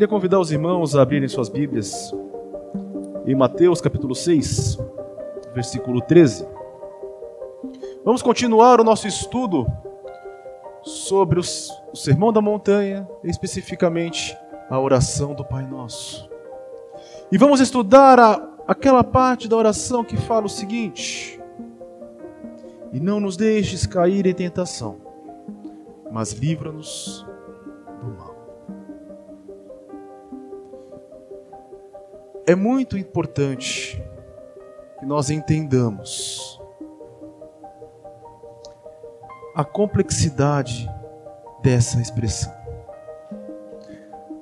Queria convidar os irmãos a abrirem suas Bíblias em Mateus capítulo 6, versículo 13. Vamos continuar o nosso estudo sobre os, o Sermão da Montanha, especificamente a oração do Pai Nosso. E vamos estudar a, aquela parte da oração que fala o seguinte: E não nos deixes cair em tentação, mas livra-nos do mal. É muito importante que nós entendamos a complexidade dessa expressão.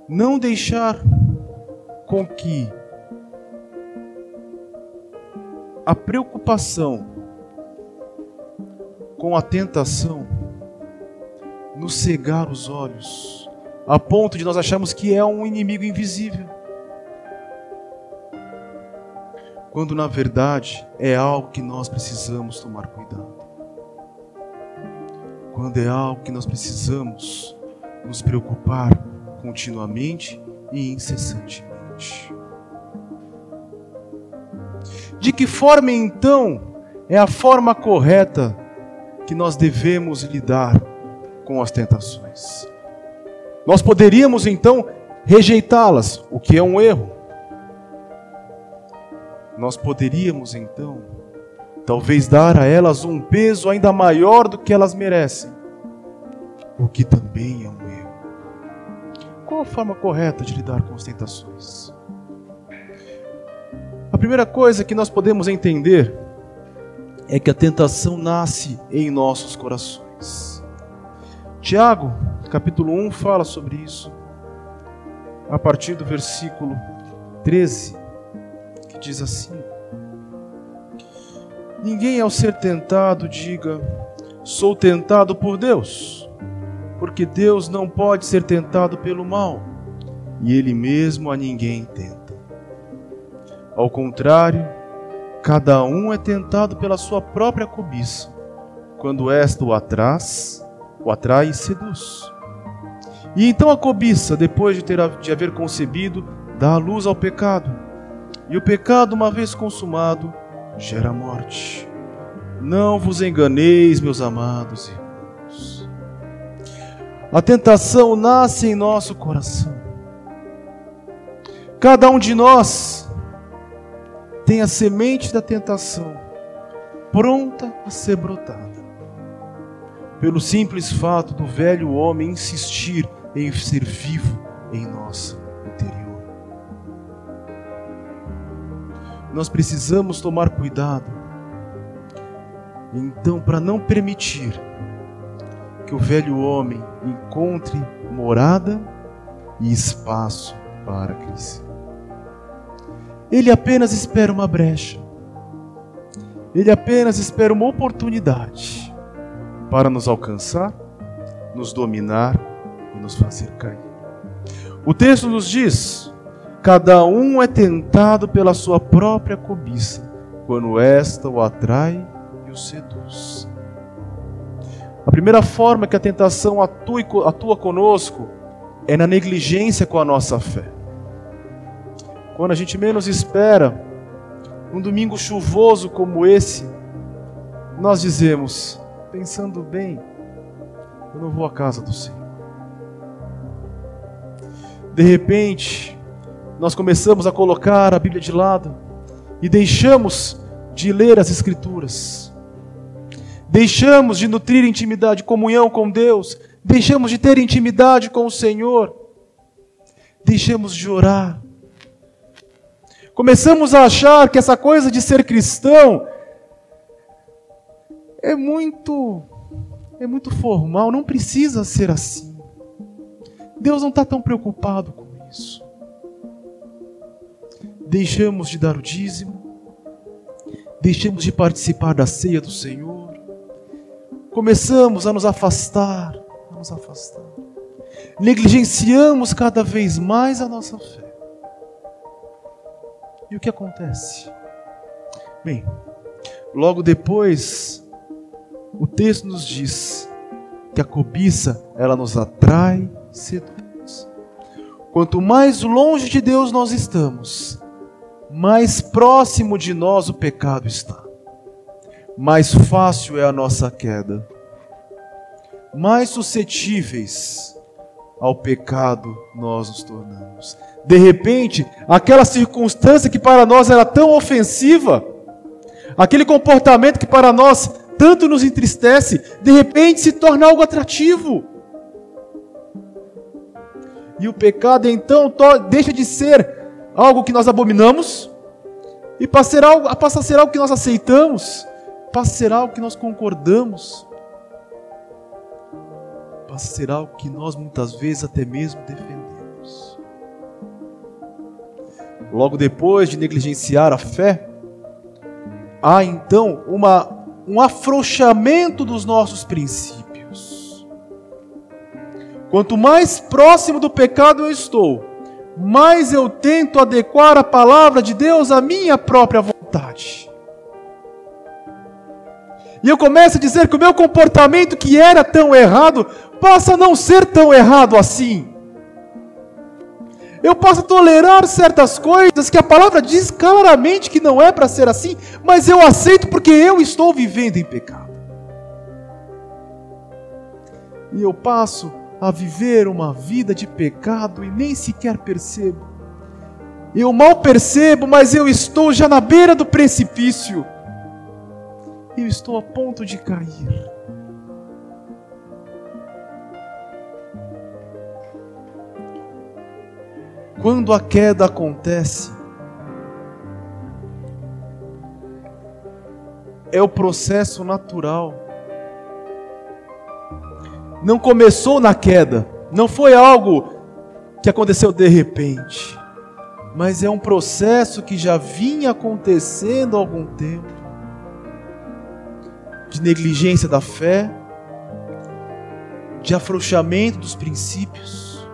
Não deixar com que a preocupação com a tentação nos cegar os olhos, a ponto de nós acharmos que é um inimigo invisível. Quando na verdade é algo que nós precisamos tomar cuidado. Quando é algo que nós precisamos nos preocupar continuamente e incessantemente. De que forma então é a forma correta que nós devemos lidar com as tentações? Nós poderíamos então rejeitá-las, o que é um erro nós poderíamos então, talvez dar a elas um peso ainda maior do que elas merecem, o que também é um erro. Qual a forma correta de lidar com as tentações? A primeira coisa que nós podemos entender é que a tentação nasce em nossos corações. Tiago, capítulo 1, fala sobre isso, a partir do versículo 13 diz assim: Ninguém ao ser tentado diga, sou tentado por Deus, porque Deus não pode ser tentado pelo mal, e Ele mesmo a ninguém tenta. Ao contrário, cada um é tentado pela sua própria cobiça, quando esta o atraz, o atrai e seduz. E então a cobiça, depois de, ter, de haver concebido, dá a luz ao pecado e o pecado, uma vez consumado, gera morte. Não vos enganeis, meus amados irmãos. A tentação nasce em nosso coração. Cada um de nós tem a semente da tentação pronta a ser brotada. Pelo simples fato do velho homem insistir em ser vivo em nós. Nós precisamos tomar cuidado. Então, para não permitir que o velho homem encontre morada e espaço para crescer. Ele apenas espera uma brecha. Ele apenas espera uma oportunidade para nos alcançar, nos dominar e nos fazer cair. O texto nos diz Cada um é tentado pela sua própria cobiça, quando esta o atrai e o seduz. A primeira forma que a tentação atua, conosco é na negligência com a nossa fé. Quando a gente menos espera, um domingo chuvoso como esse, nós dizemos, pensando bem, eu não vou à casa do Senhor. De repente, nós começamos a colocar a Bíblia de lado e deixamos de ler as Escrituras, deixamos de nutrir intimidade, comunhão com Deus, deixamos de ter intimidade com o Senhor, deixamos de orar. Começamos a achar que essa coisa de ser cristão é muito é muito formal, não precisa ser assim. Deus não está tão preocupado com isso deixamos de dar o dízimo, deixamos de participar da ceia do Senhor, começamos a nos afastar, a nos afastar, negligenciamos cada vez mais a nossa fé. E o que acontece? Bem, logo depois, o texto nos diz que a cobiça ela nos atrai, seduz. Quanto mais longe de Deus nós estamos, mais próximo de nós o pecado está. Mais fácil é a nossa queda. Mais suscetíveis ao pecado nós nos tornamos. De repente, aquela circunstância que para nós era tão ofensiva, aquele comportamento que para nós tanto nos entristece, de repente se torna algo atrativo. E o pecado então deixa de ser algo que nós abominamos e passa a ser algo, passa a ser algo que nós aceitamos, passa a ser algo que nós concordamos, passa a ser algo que nós muitas vezes até mesmo defendemos. Logo depois de negligenciar a fé, há então uma, um afrouxamento dos nossos princípios. Quanto mais próximo do pecado eu estou, mais eu tento adequar a palavra de Deus à minha própria vontade. E eu começo a dizer que o meu comportamento que era tão errado passa a não ser tão errado assim. Eu posso tolerar certas coisas que a palavra diz claramente que não é para ser assim, mas eu aceito porque eu estou vivendo em pecado. E eu passo a viver uma vida de pecado e nem sequer percebo. Eu mal percebo, mas eu estou já na beira do precipício. Eu estou a ponto de cair. Quando a queda acontece, é o processo natural não começou na queda, não foi algo que aconteceu de repente, mas é um processo que já vinha acontecendo há algum tempo de negligência da fé, de afrouxamento dos princípios,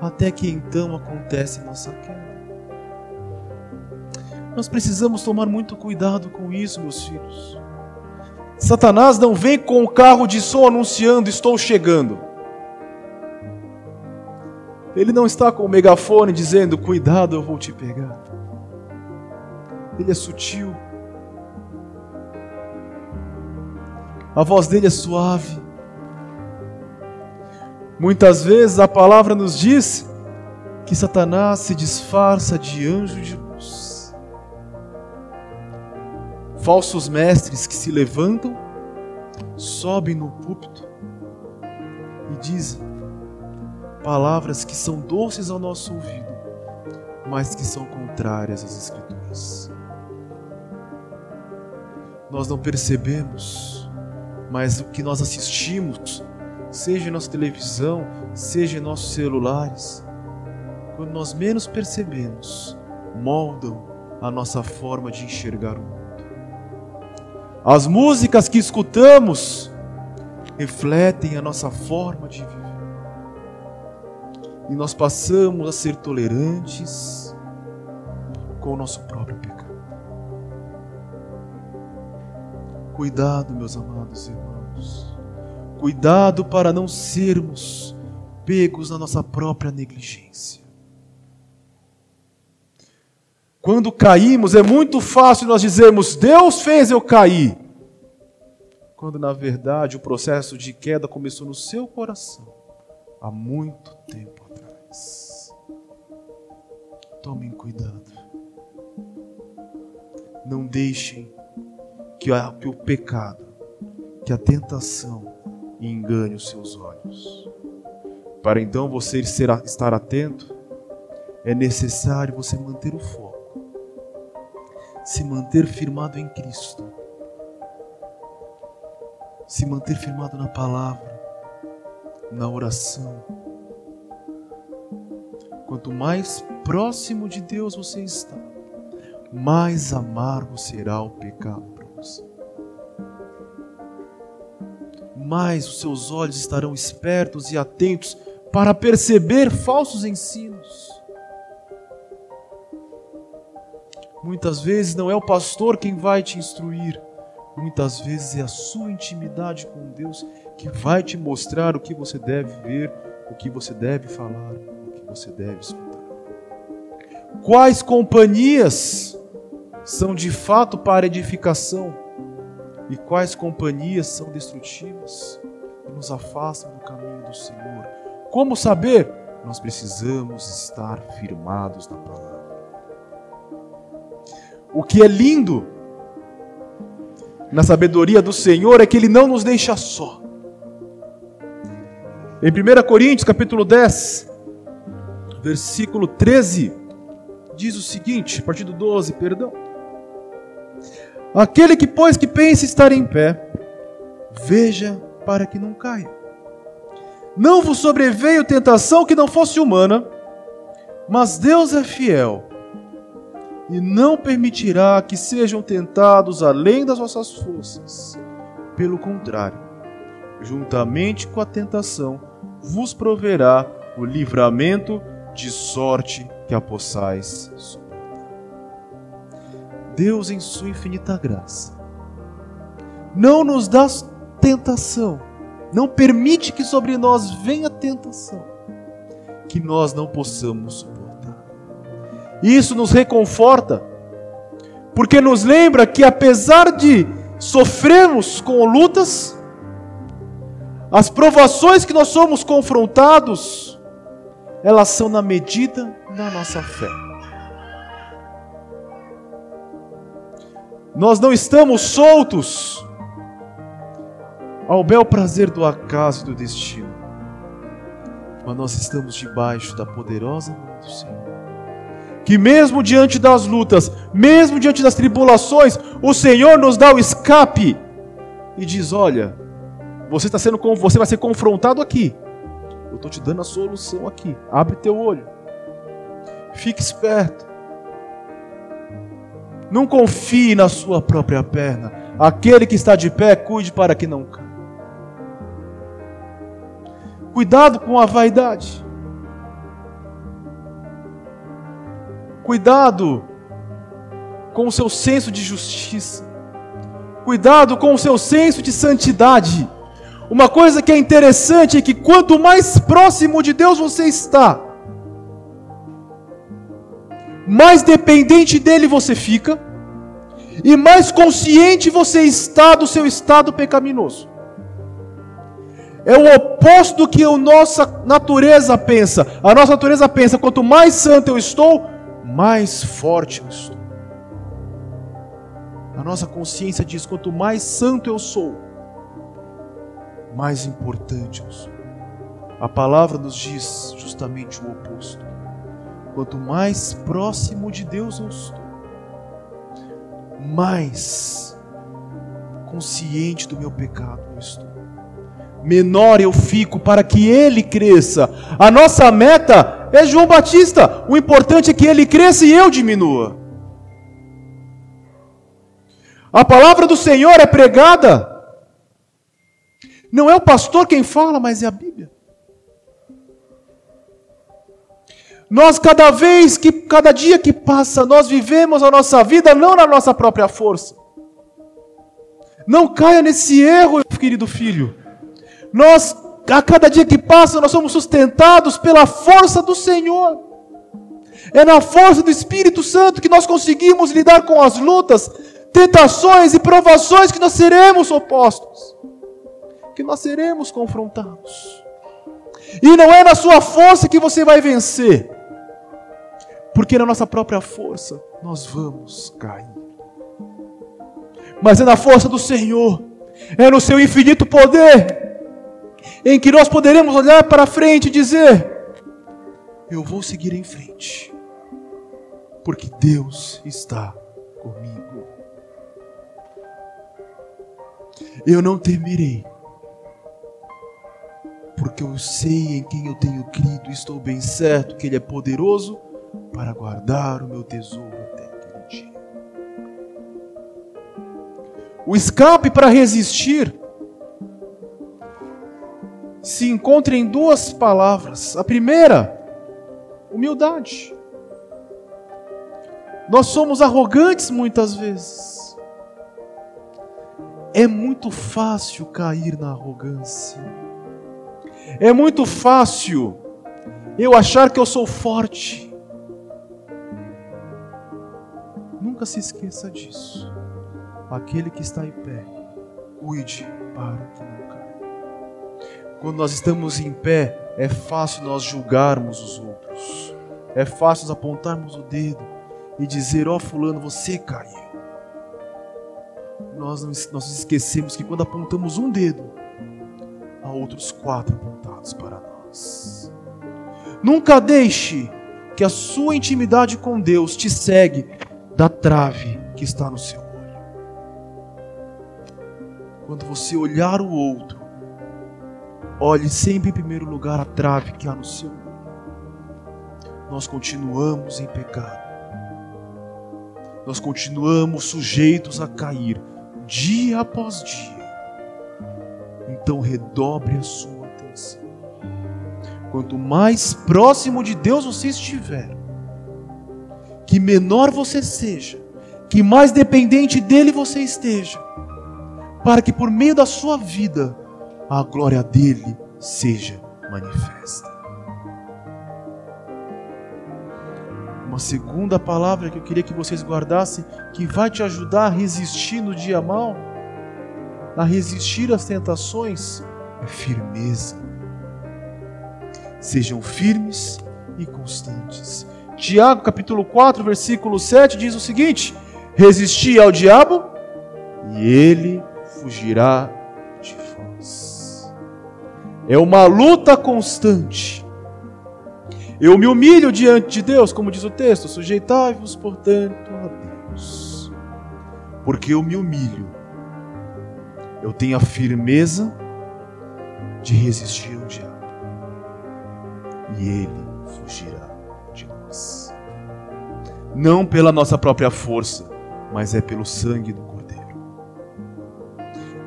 até que então acontece nossa queda. Nós precisamos tomar muito cuidado com isso, meus filhos. Satanás não vem com o carro de som anunciando: Estou chegando. Ele não está com o megafone dizendo: Cuidado, eu vou te pegar. Ele é sutil. A voz dele é suave. Muitas vezes a palavra nos diz que Satanás se disfarça de anjo de falsos mestres que se levantam, sobem no púlpito e dizem palavras que são doces ao nosso ouvido, mas que são contrárias às Escrituras. Nós não percebemos, mas o que nós assistimos, seja em nossa televisão, seja em nossos celulares, quando nós menos percebemos, moldam a nossa forma de enxergar o mundo. As músicas que escutamos refletem a nossa forma de viver. E nós passamos a ser tolerantes com o nosso próprio pecado. Cuidado, meus amados irmãos. Cuidado para não sermos pegos na nossa própria negligência. Quando caímos, é muito fácil nós dizermos: Deus fez eu cair. Quando na verdade o processo de queda começou no seu coração há muito tempo atrás. Tomem cuidado. Não deixem que, que o pecado, que a tentação engane os seus olhos. Para então você estar atento, é necessário você manter o foco se manter firmado em Cristo, se manter firmado na palavra, na oração. Quanto mais próximo de Deus você está, mais amargo será o pecado para você. Mais os seus olhos estarão espertos e atentos para perceber falsos ensinos Muitas vezes não é o pastor quem vai te instruir, muitas vezes é a sua intimidade com Deus que vai te mostrar o que você deve ver, o que você deve falar. você deve escutar? Quais companhias são de fato para edificação e quais companhias são destrutivas e nos afastam do caminho do Senhor? Como saber? Nós precisamos estar firmados na palavra. O que é lindo na sabedoria do Senhor é que Ele não nos deixa só. Em 1 Coríntios capítulo 10, versículo 13, diz o seguinte, a partir do 12, perdão. Aquele que, pois, que pensa estar em pé, veja para que não caia. Não vos sobreveio tentação que não fosse humana, mas Deus é fiel e não permitirá que sejam tentados além das vossas forças. Pelo contrário, juntamente com a tentação, vos proverá o livramento de sorte que a possais. Deus, em sua infinita graça, não nos dá tentação, não permite que sobre nós venha tentação, que nós não possamos suportar isso nos reconforta, porque nos lembra que apesar de sofrermos com lutas, as provações que nós somos confrontados, elas são na medida da nossa fé. Nós não estamos soltos ao bel prazer do acaso e do destino, mas nós estamos debaixo da poderosa mão do Senhor que mesmo diante das lutas, mesmo diante das tribulações, o Senhor nos dá o escape e diz: Olha, você está sendo, você vai ser confrontado aqui. Eu estou te dando a solução aqui. Abre teu olho. Fique esperto. Não confie na sua própria perna. Aquele que está de pé, cuide para que não caia. Cuidado com a vaidade. Cuidado com o seu senso de justiça. Cuidado com o seu senso de santidade. Uma coisa que é interessante é que quanto mais próximo de Deus você está, mais dependente dele você fica e mais consciente você está do seu estado pecaminoso. É o oposto do que a nossa natureza pensa. A nossa natureza pensa: quanto mais santo eu estou, mais forte eu estou. A nossa consciência diz: quanto mais santo eu sou, mais importante eu sou. A palavra nos diz justamente o oposto. Quanto mais próximo de Deus eu estou, mais consciente do meu pecado eu estou. Menor eu fico para que ele cresça. A nossa meta é João Batista. O importante é que ele cresça e eu diminua. A palavra do Senhor é pregada. Não é o pastor quem fala, mas é a Bíblia. Nós cada vez que cada dia que passa, nós vivemos a nossa vida não na nossa própria força. Não caia nesse erro, querido filho. Nós a cada dia que passa, nós somos sustentados pela força do Senhor. É na força do Espírito Santo que nós conseguimos lidar com as lutas, tentações e provações que nós seremos opostos, que nós seremos confrontados. E não é na sua força que você vai vencer, porque na nossa própria força nós vamos cair. Mas é na força do Senhor, é no seu infinito poder em que nós poderemos olhar para frente e dizer: Eu vou seguir em frente, porque Deus está comigo. Eu não temerei, porque eu sei em quem eu tenho crido, e estou bem certo que Ele é poderoso para guardar o meu tesouro até aquele dia. O escape para resistir se encontra em duas palavras. A primeira, humildade. Nós somos arrogantes muitas vezes. É muito fácil cair na arrogância. É muito fácil eu achar que eu sou forte. Nunca se esqueça disso. Aquele que está em pé, cuide para que não caia. Quando nós estamos em pé, é fácil nós julgarmos os outros. É fácil nós apontarmos o dedo e dizer: Ó, oh, Fulano, você caiu. Nós, nós esquecemos que quando apontamos um dedo, há outros quatro apontados para nós. Nunca deixe que a sua intimidade com Deus te segue da trave que está no seu olho. Quando você olhar o outro, olhe sempre em primeiro lugar a trave que há no seu olho. Nós continuamos em pecado. Nós continuamos sujeitos a cair dia após dia. Então redobre a sua atenção. Quanto mais próximo de Deus você estiver, que menor você seja, que mais dependente dele você esteja, para que por meio da sua vida a glória dele seja manifesta. Uma segunda palavra que eu queria que vocês guardassem, que vai te ajudar a resistir no dia mal, a resistir às tentações, é firmeza. Sejam firmes e constantes. Tiago capítulo 4, versículo 7 diz o seguinte: Resisti ao diabo e ele fugirá. É uma luta constante. Eu me humilho diante de Deus, como diz o texto, sujeitai-vos, portanto, a Deus. Porque eu me humilho, eu tenho a firmeza de resistir ao diabo. E ele fugirá de nós. Não pela nossa própria força, mas é pelo sangue do Cordeiro.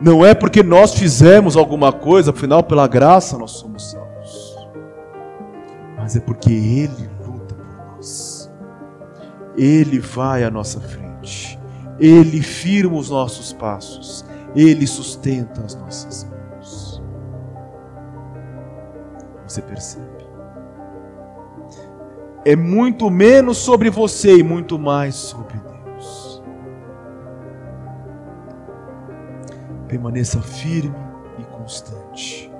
Não é porque nós fizemos alguma coisa, afinal, pela graça nós somos salvos. Mas é porque Ele luta por nós. Ele vai à nossa frente. Ele firma os nossos passos. Ele sustenta as nossas mãos. Você percebe? É muito menos sobre você e muito mais sobre Deus. Permaneça firme e constante.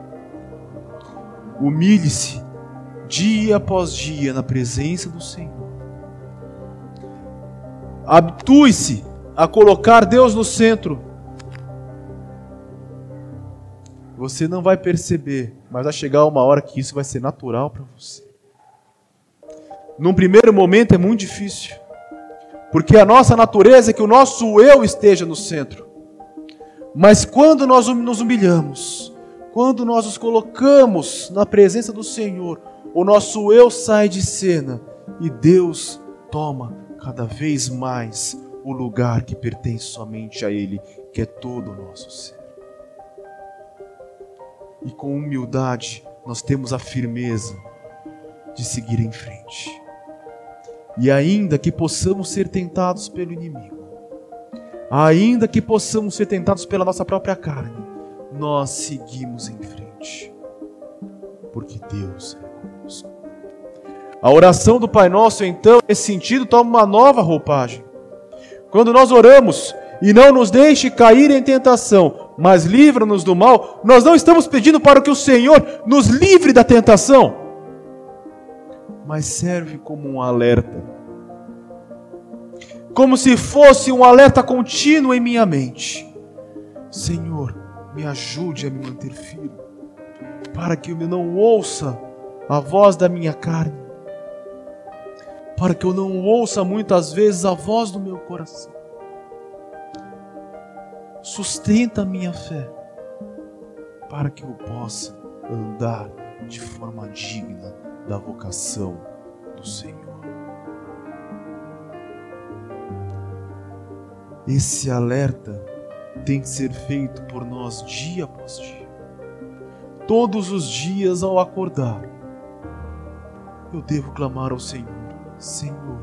Humilhe-se dia após dia na presença do Senhor. Habitue-se a colocar Deus no centro Você não vai perceber, mas vai chegar uma hora que isso vai ser natural para você. Num primeiro momento é muito difícil, porque a nossa natureza é que o nosso eu esteja no centro. Mas quando nós nos humilhamos, quando nós nos colocamos na presença do Senhor, o nosso eu sai de cena e Deus toma cada vez mais o lugar que pertence somente a Ele, que é todo o nosso ser e com humildade nós temos a firmeza de seguir em frente. E ainda que possamos ser tentados pelo inimigo, ainda que possamos ser tentados pela nossa própria carne, nós seguimos em frente, porque Deus é conosco. A oração do Pai Nosso, então, nesse sentido, toma uma nova roupagem. Quando nós oramos, e não nos deixe cair em tentação, mas livra-nos do mal, nós não estamos pedindo para que o Senhor nos livre da tentação, mas serve como um alerta. Como se fosse um alerta contínuo em minha mente. Senhor, me ajude a me manter firme, para que eu não ouça a voz da minha carne, para que eu não ouça muitas vezes a voz do meu coração sustenta a minha fé, para que eu possa andar de forma digna da vocação do Senhor. Esse alerta tem que ser feito por nós dia após dia. Todos os dias ao acordar, eu devo clamar ao Senhor: Senhor,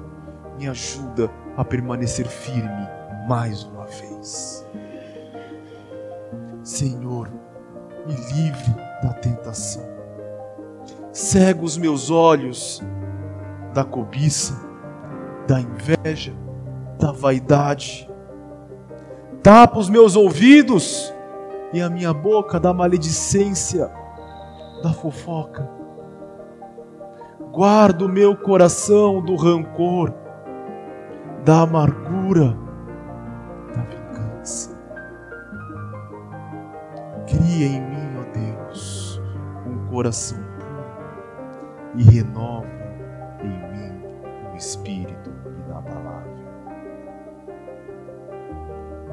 me ajuda a permanecer firme mais uma vez. Senhor, me livre da tentação. cega os meus olhos da cobiça, da inveja, da vaidade. Tapa os meus ouvidos e a minha boca da maledicência, da fofoca. Guarda o meu coração do rancor, da amargura, da vingança. Cria em mim, ó Deus, um coração puro e renova em mim o espírito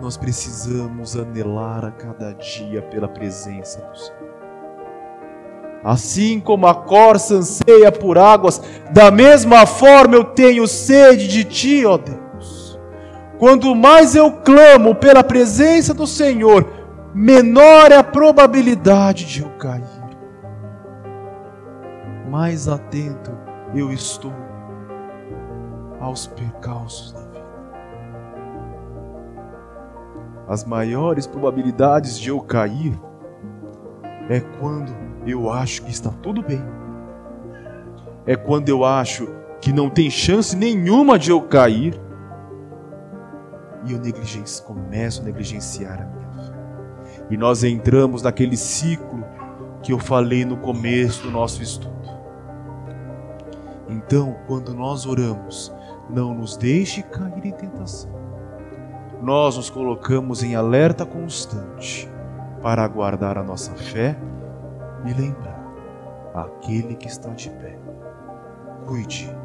Nós precisamos anelar a cada dia pela presença do Senhor. Assim como a corça anseia por águas, da mesma forma eu tenho sede de ti, ó Deus. Quanto mais eu clamo pela presença do Senhor, menor é a probabilidade de eu cair. Mais atento eu estou aos percalços da As maiores probabilidades de eu cair é quando eu acho que está tudo bem. É quando eu acho que não tem chance nenhuma de eu cair e eu negligencio, começo a negligenciar a minha fé. E nós entramos naquele ciclo que eu falei no começo do nosso estudo. Então, quando nós oramos, não nos deixe cair em tentação. Nós nos colocamos em alerta constante para aguardar a nossa fé me lembrar aquele que está de pé. Cuide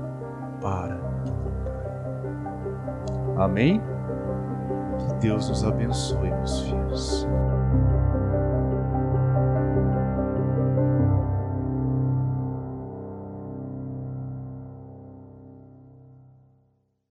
para que não caia. Amém? Que Deus nos abençoe, meus filhos.